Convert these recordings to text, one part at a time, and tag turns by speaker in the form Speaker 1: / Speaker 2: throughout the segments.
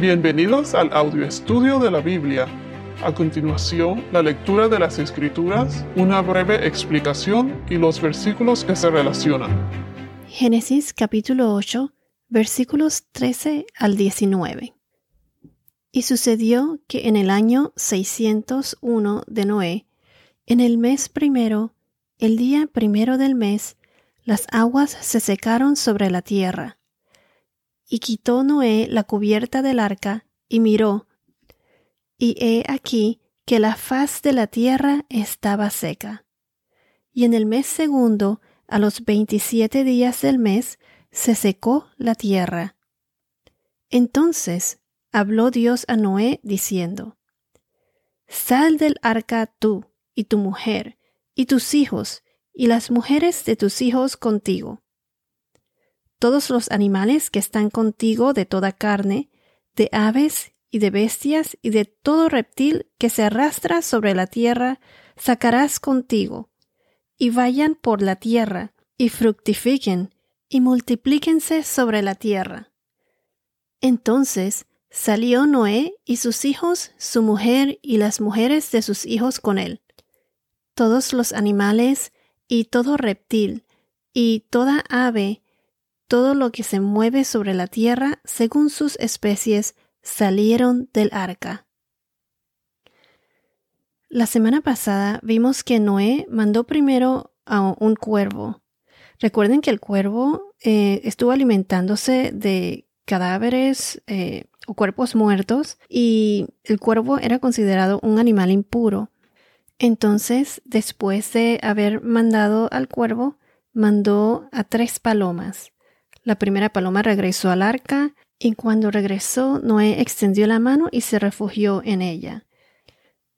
Speaker 1: Bienvenidos al audio estudio de la Biblia. A continuación, la lectura de las Escrituras, una breve explicación y los versículos que se relacionan.
Speaker 2: Génesis capítulo 8, versículos 13 al 19. Y sucedió que en el año 601 de Noé, en el mes primero, el día primero del mes, las aguas se secaron sobre la tierra y quitó Noé la cubierta del arca, y miró, y he aquí que la faz de la tierra estaba seca. Y en el mes segundo, a los veintisiete días del mes, se secó la tierra. Entonces habló Dios a Noé diciendo, Sal del arca tú y tu mujer, y tus hijos, y las mujeres de tus hijos contigo todos los animales que están contigo de toda carne, de aves y de bestias y de todo reptil que se arrastra sobre la tierra, sacarás contigo, y vayan por la tierra, y fructifiquen, y multiplíquense sobre la tierra. Entonces salió Noé y sus hijos, su mujer y las mujeres de sus hijos con él, todos los animales y todo reptil, y toda ave, todo lo que se mueve sobre la tierra según sus especies salieron del arca. La semana pasada vimos que Noé mandó primero a un cuervo. Recuerden que el cuervo eh, estuvo alimentándose de cadáveres eh, o cuerpos muertos y el cuervo era considerado un animal impuro. Entonces, después de haber mandado al cuervo, mandó a tres palomas. La primera paloma regresó al arca y cuando regresó Noé extendió la mano y se refugió en ella.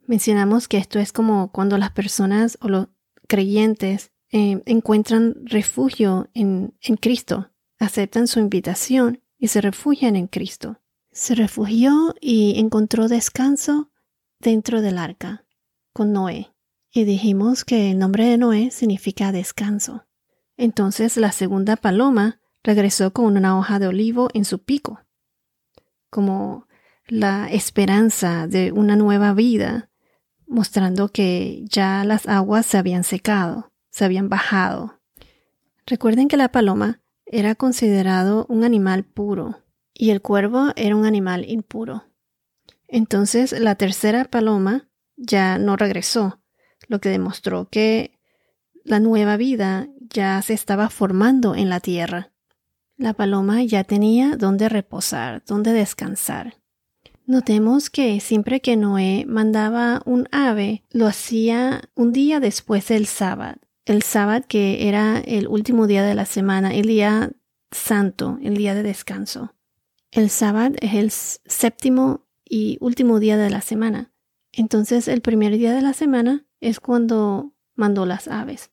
Speaker 2: Mencionamos que esto es como cuando las personas o los creyentes eh, encuentran refugio en, en Cristo, aceptan su invitación y se refugian en Cristo. Se refugió y encontró descanso dentro del arca con Noé. Y dijimos que el nombre de Noé significa descanso. Entonces la segunda paloma regresó con una hoja de olivo en su pico, como la esperanza de una nueva vida, mostrando que ya las aguas se habían secado, se habían bajado. Recuerden que la paloma era considerado un animal puro y el cuervo era un animal impuro. Entonces la tercera paloma ya no regresó, lo que demostró que la nueva vida ya se estaba formando en la tierra. La paloma ya tenía dónde reposar, dónde descansar. Notemos que siempre que Noé mandaba un ave, lo hacía un día después del sábado. El sábado que era el último día de la semana, el día santo, el día de descanso. El sábado es el séptimo y último día de la semana. Entonces el primer día de la semana es cuando mandó las aves.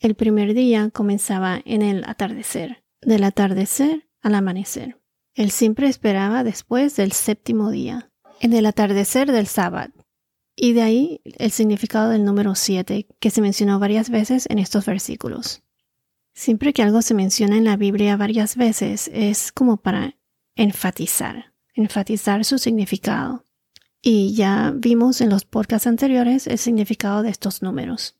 Speaker 2: El primer día comenzaba en el atardecer del atardecer al amanecer. Él siempre esperaba después del séptimo día, en el atardecer del sábado. Y de ahí el significado del número 7 que se mencionó varias veces en estos versículos. Siempre que algo se menciona en la Biblia varias veces es como para enfatizar, enfatizar su significado. Y ya vimos en los podcasts anteriores el significado de estos números.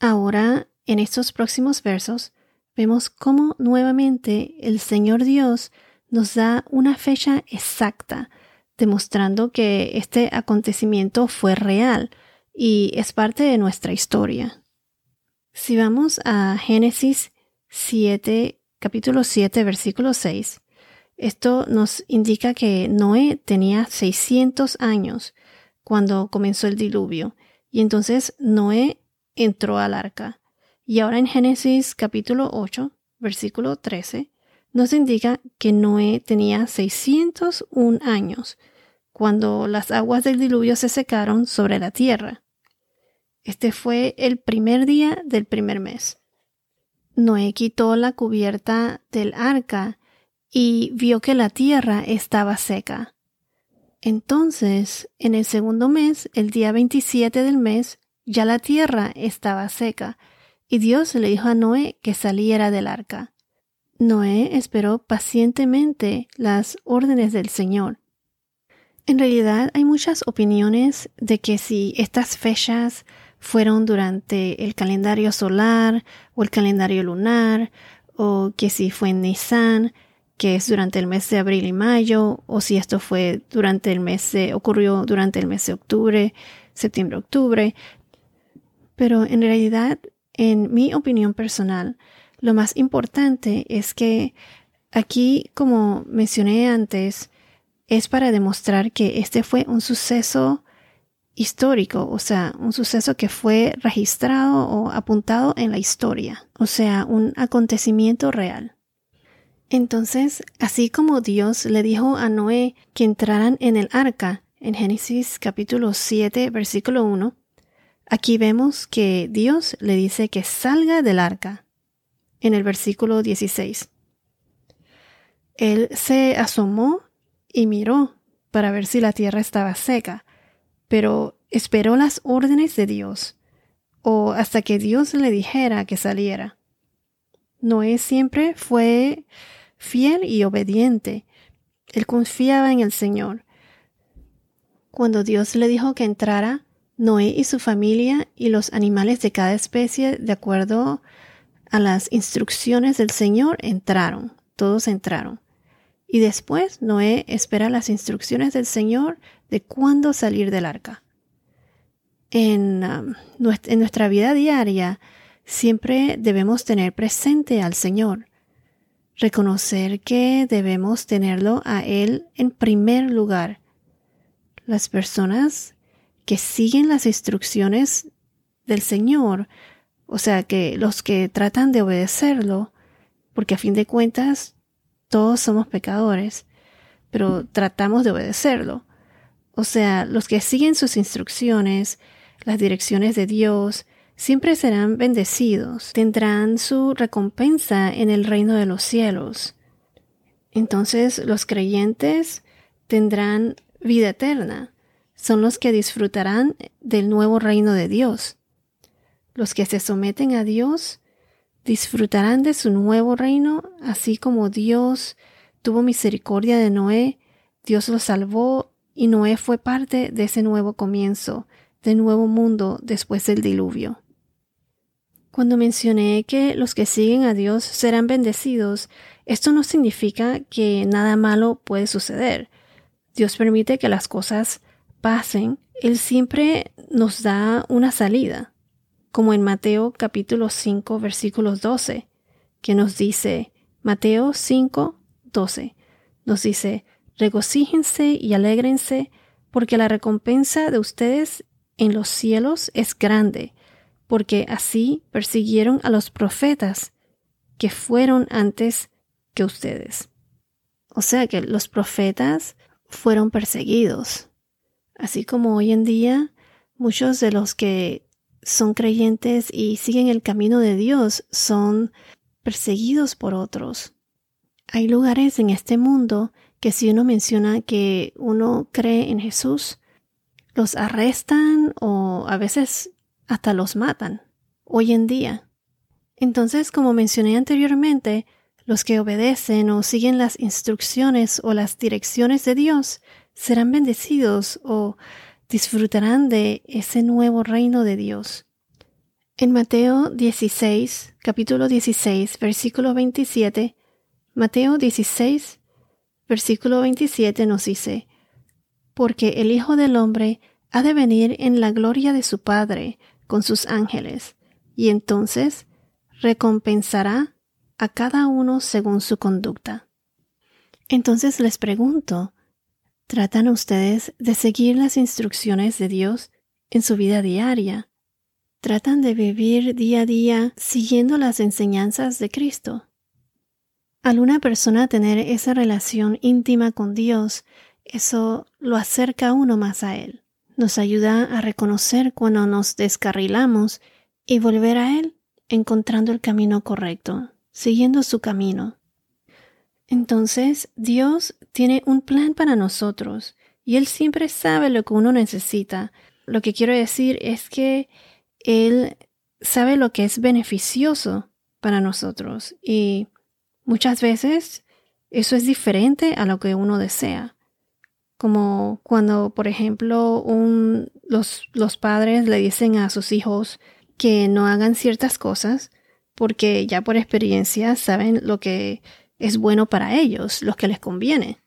Speaker 2: Ahora, en estos próximos versos, vemos cómo nuevamente el Señor Dios nos da una fecha exacta, demostrando que este acontecimiento fue real y es parte de nuestra historia. Si vamos a Génesis 7, capítulo 7, versículo 6, esto nos indica que Noé tenía 600 años cuando comenzó el diluvio y entonces Noé entró al arca. Y ahora en Génesis capítulo 8, versículo 13, nos indica que Noé tenía 601 años cuando las aguas del diluvio se secaron sobre la tierra. Este fue el primer día del primer mes. Noé quitó la cubierta del arca y vio que la tierra estaba seca. Entonces, en el segundo mes, el día 27 del mes, ya la tierra estaba seca y Dios le dijo a Noé que saliera del arca. Noé esperó pacientemente las órdenes del Señor. En realidad hay muchas opiniones de que si estas fechas fueron durante el calendario solar o el calendario lunar, o que si fue en Nisan, que es durante el mes de abril y mayo, o si esto fue durante el mes de, ocurrió durante el mes de octubre, septiembre, octubre. Pero en realidad, en mi opinión personal, lo más importante es que aquí, como mencioné antes, es para demostrar que este fue un suceso histórico, o sea, un suceso que fue registrado o apuntado en la historia, o sea, un acontecimiento real. Entonces, así como Dios le dijo a Noé que entraran en el arca, en Génesis capítulo 7, versículo 1, aquí vemos que Dios le dice que salga del arca, en el versículo 16. Él se asomó y miró para ver si la tierra estaba seca, pero esperó las órdenes de Dios, o hasta que Dios le dijera que saliera. Noé siempre fue fiel y obediente. Él confiaba en el Señor. Cuando Dios le dijo que entrara, Noé y su familia y los animales de cada especie, de acuerdo a las instrucciones del Señor, entraron. Todos entraron. Y después Noé espera las instrucciones del Señor de cuándo salir del arca. En, um, en nuestra vida diaria siempre debemos tener presente al Señor, reconocer que debemos tenerlo a Él en primer lugar. Las personas que siguen las instrucciones del Señor, o sea, que los que tratan de obedecerlo, porque a fin de cuentas todos somos pecadores, pero tratamos de obedecerlo. O sea, los que siguen sus instrucciones, las direcciones de Dios, siempre serán bendecidos, tendrán su recompensa en el reino de los cielos. Entonces los creyentes tendrán vida eterna, son los que disfrutarán del nuevo reino de Dios. Los que se someten a Dios disfrutarán de su nuevo reino, así como Dios tuvo misericordia de Noé, Dios lo salvó y Noé fue parte de ese nuevo comienzo, de nuevo mundo después del diluvio. Cuando mencioné que los que siguen a Dios serán bendecidos, esto no significa que nada malo puede suceder. Dios permite que las cosas pasen. Él siempre nos da una salida como en Mateo capítulo 5 versículos 12, que nos dice, Mateo 5, 12, nos dice, regocíjense y alégrense, porque la recompensa de ustedes en los cielos es grande, porque así persiguieron a los profetas que fueron antes que ustedes. O sea que los profetas fueron perseguidos, así como hoy en día muchos de los que son creyentes y siguen el camino de Dios son perseguidos por otros. Hay lugares en este mundo que si uno menciona que uno cree en Jesús, los arrestan o a veces hasta los matan hoy en día. Entonces, como mencioné anteriormente, los que obedecen o siguen las instrucciones o las direcciones de Dios serán bendecidos o disfrutarán de ese nuevo reino de Dios. En Mateo 16, capítulo 16, versículo 27, Mateo 16, versículo 27 nos dice, Porque el Hijo del Hombre ha de venir en la gloria de su Padre con sus ángeles, y entonces recompensará a cada uno según su conducta. Entonces les pregunto, ¿Tratan ustedes de seguir las instrucciones de Dios en su vida diaria? ¿Tratan de vivir día a día siguiendo las enseñanzas de Cristo? Al una persona tener esa relación íntima con Dios, eso lo acerca uno más a Él. Nos ayuda a reconocer cuando nos descarrilamos y volver a Él encontrando el camino correcto, siguiendo su camino. Entonces, Dios tiene un plan para nosotros y Él siempre sabe lo que uno necesita. Lo que quiero decir es que Él sabe lo que es beneficioso para nosotros y muchas veces eso es diferente a lo que uno desea. Como cuando, por ejemplo, los, los padres le dicen a sus hijos que no hagan ciertas cosas porque ya por experiencia saben lo que es bueno para ellos, lo que les conviene.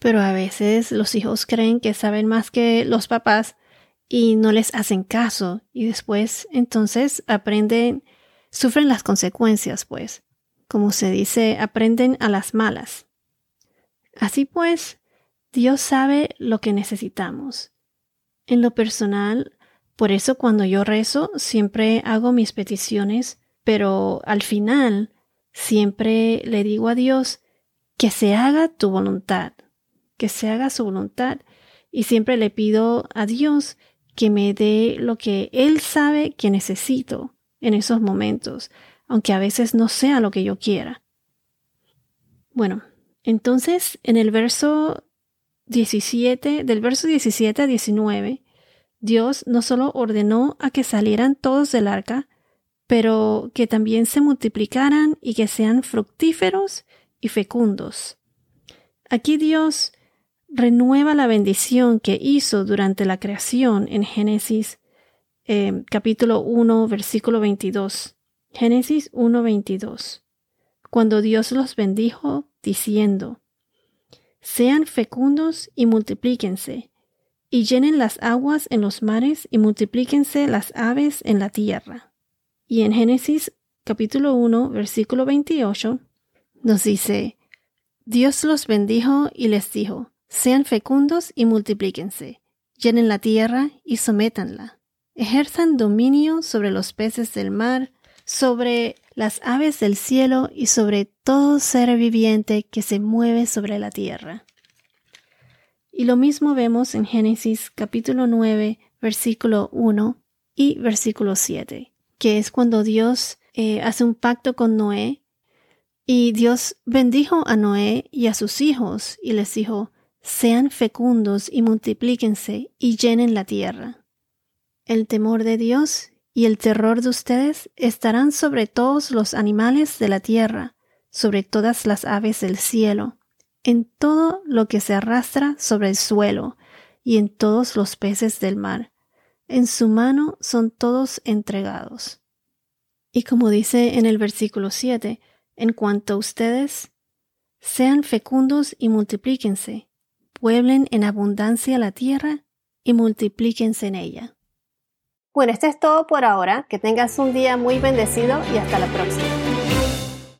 Speaker 2: Pero a veces los hijos creen que saben más que los papás y no les hacen caso y después entonces aprenden, sufren las consecuencias, pues. Como se dice, aprenden a las malas. Así pues, Dios sabe lo que necesitamos. En lo personal, por eso cuando yo rezo siempre hago mis peticiones pero al final siempre le digo a Dios que se haga tu voluntad, que se haga su voluntad y siempre le pido a Dios que me dé lo que Él sabe que necesito en esos momentos, aunque a veces no sea lo que yo quiera. Bueno, entonces en el verso 17, del verso 17 a 19, Dios no solo ordenó a que salieran todos del arca, pero que también se multiplicaran y que sean fructíferos y fecundos. Aquí Dios renueva la bendición que hizo durante la creación en Génesis eh, capítulo 1 versículo 22. Génesis 1 22. Cuando Dios los bendijo diciendo, sean fecundos y multiplíquense, y llenen las aguas en los mares y multiplíquense las aves en la tierra. Y en Génesis capítulo 1, versículo 28, nos dice, Dios los bendijo y les dijo, sean fecundos y multiplíquense, llenen la tierra y sométanla, ejerzan dominio sobre los peces del mar, sobre las aves del cielo y sobre todo ser viviente que se mueve sobre la tierra. Y lo mismo vemos en Génesis capítulo 9, versículo 1 y versículo 7 que es cuando Dios eh, hace un pacto con Noé y Dios bendijo a Noé y a sus hijos y les dijo, sean fecundos y multiplíquense y llenen la tierra. El temor de Dios y el terror de ustedes estarán sobre todos los animales de la tierra, sobre todas las aves del cielo, en todo lo que se arrastra sobre el suelo, y en todos los peces del mar, en su mano son todos entregados. Y como dice en el versículo 7, en cuanto a ustedes, sean fecundos y multiplíquense, pueblen en abundancia la tierra y multiplíquense en ella.
Speaker 3: Bueno, esto es todo por ahora. Que tengas un día muy bendecido y hasta la próxima.